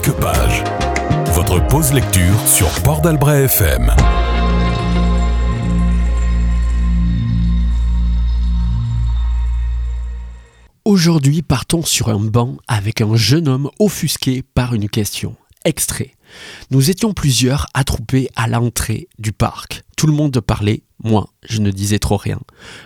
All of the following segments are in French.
Marque-Page. Votre pause lecture sur Port d'Albret FM. Aujourd'hui, partons sur un banc avec un jeune homme offusqué par une question. Extrait. Nous étions plusieurs attroupés à l'entrée du parc. Tout le monde parlait, moi, je ne disais trop rien.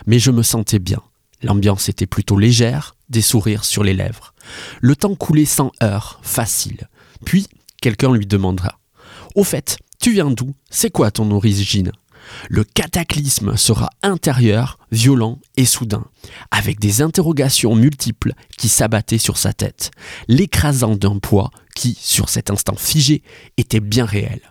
Mais je me sentais bien. L'ambiance était plutôt légère, des sourires sur les lèvres. Le temps coulait sans heurts, facile. Puis, quelqu'un lui demandera. Au fait, tu viens d'où? C'est quoi ton origine? Le cataclysme sera intérieur, violent et soudain, avec des interrogations multiples qui s'abattaient sur sa tête, l'écrasant d'un poids qui, sur cet instant figé, était bien réel.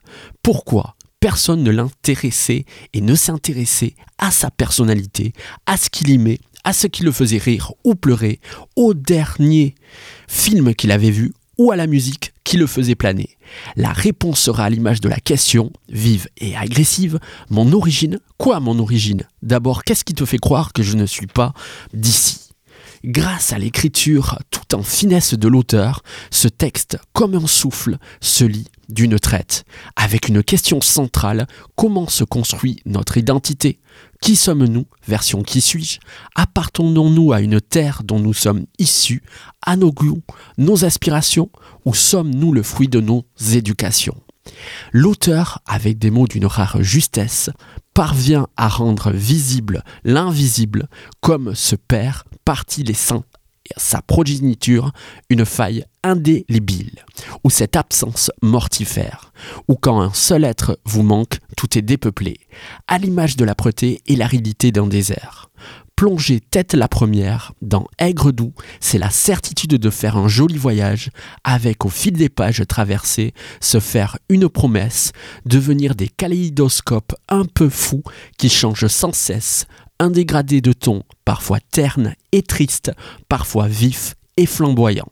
Pourquoi? Personne ne l'intéressait et ne s'intéressait à sa personnalité, à ce qu'il aimait, à ce qui le faisait rire ou pleurer, au dernier film qu'il avait vu ou à la musique le faisait planer. La réponse sera à l'image de la question, vive et agressive. Mon origine? Quoi mon origine? D'abord, qu'est-ce qui te fait croire que je ne suis pas d'ici? Grâce à l'écriture tout en finesse de l'auteur, ce texte, comme un souffle, se lit d'une traite, avec une question centrale, comment se construit notre identité? Qui sommes-nous Version qui suis-je? Appartenons-nous à une terre dont nous sommes issus, à nos goûts, nos aspirations, ou sommes-nous le fruit de nos éducations? L'auteur, avec des mots d'une rare justesse, parvient à rendre visible l'invisible comme ce père parti laissant sa progéniture une faille indélébile, ou cette absence mortifère, ou quand un seul être vous manque, tout est dépeuplé, à l'image de l'âpreté et l'aridité d'un désert. Plonger tête la première dans Aigre doux, c'est la certitude de faire un joli voyage, avec au fil des pages traversées, se faire une promesse, devenir des kaléidoscopes un peu fous qui changent sans cesse, un dégradé de ton, parfois terne et triste, parfois vif et flamboyant.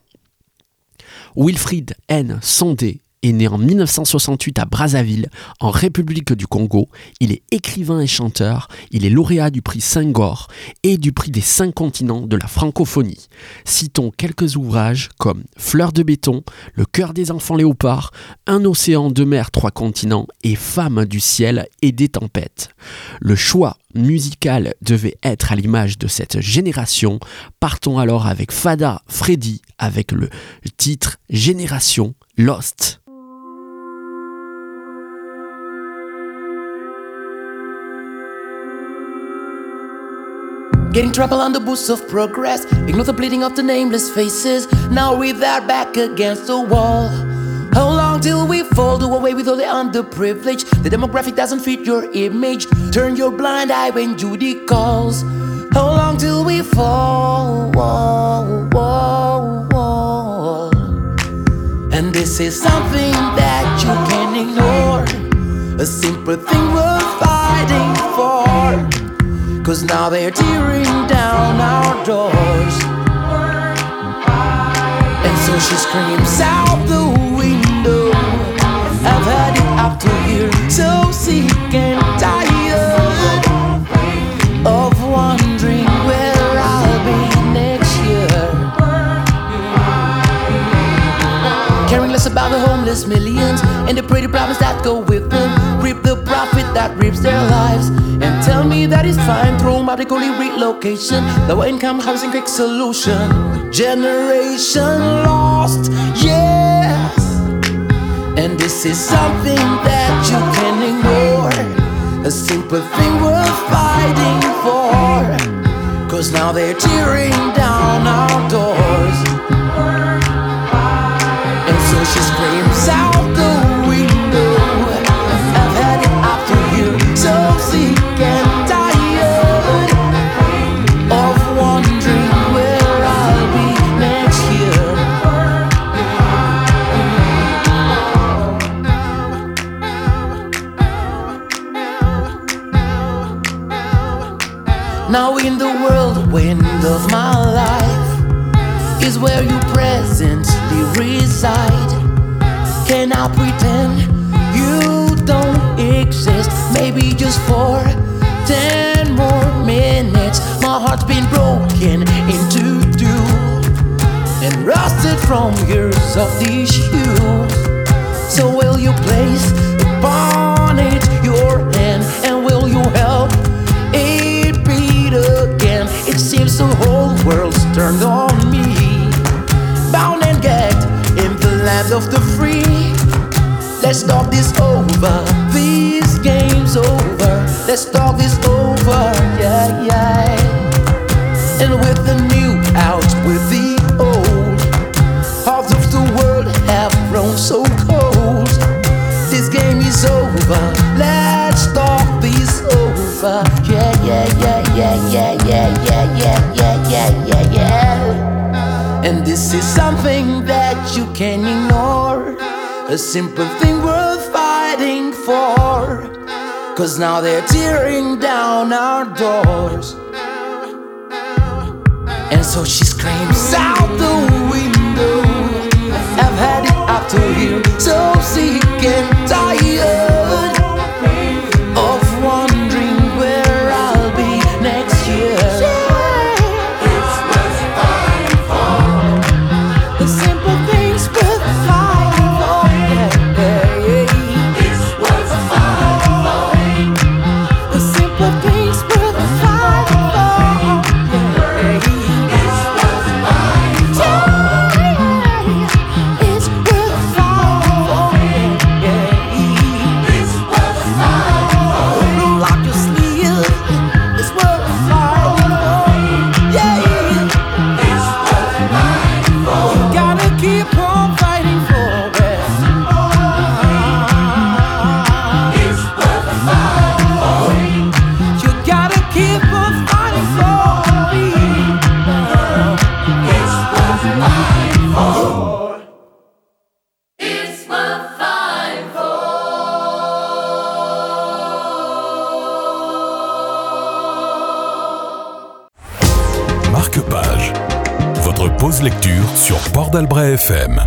Wilfried N. Sondé est né en 1968 à Brazzaville, en République du Congo. Il est écrivain et chanteur. Il est lauréat du prix Senghor et du prix des cinq continents de la francophonie. Citons quelques ouvrages comme Fleurs de béton, Le cœur des enfants léopards, Un océan de mer, trois continents et Femmes du ciel et des tempêtes. Le choix musical devait être à l'image de cette génération. Partons alors avec Fada Freddy avec le titre Génération Lost. Getting trampled on the boost of progress. Ignore the bleeding of the nameless faces. Now with our back against the wall. How long till we fall? Do away with all the underprivileged. The demographic doesn't fit your image. Turn your blind eye when Judy calls. How long till we fall? Wall, wall, wall. And this is something that you can ignore. A simple thing worth fighting for. Cause now they're tearing down our doors. And so she screams out the window. I've had it up to here, so sick and tired of wondering where I'll be next year. Caring less about the homeless millions and the pretty problems that go with them. Reap the profit that reaps their lives. And that it's fine, relocation. Low income housing, quick solution. Generation lost, yes. And this is something that you can ignore. A simple thing worth fighting for. Cause now they're tearing down our doors. Now in the whirlwind of my life is where you presently reside. Can I pretend you don't exist? Maybe just for ten more minutes. My heart's been broken into two and rusted from years of these shoes. So will you place Let's talk this over. This game's over. Let's talk this over. Yeah, yeah. And with the new out with the old, half of the world have grown so cold. This game is over. Let's talk this over. Yeah, yeah, yeah, yeah, yeah, yeah, yeah, yeah, yeah, yeah, yeah, yeah. And this is something that you can ignore. A simple thing worth fighting for. Cause now they're tearing down our doors. And so she screams out the Marque-page. Votre pause lecture sur Port d'Albret FM.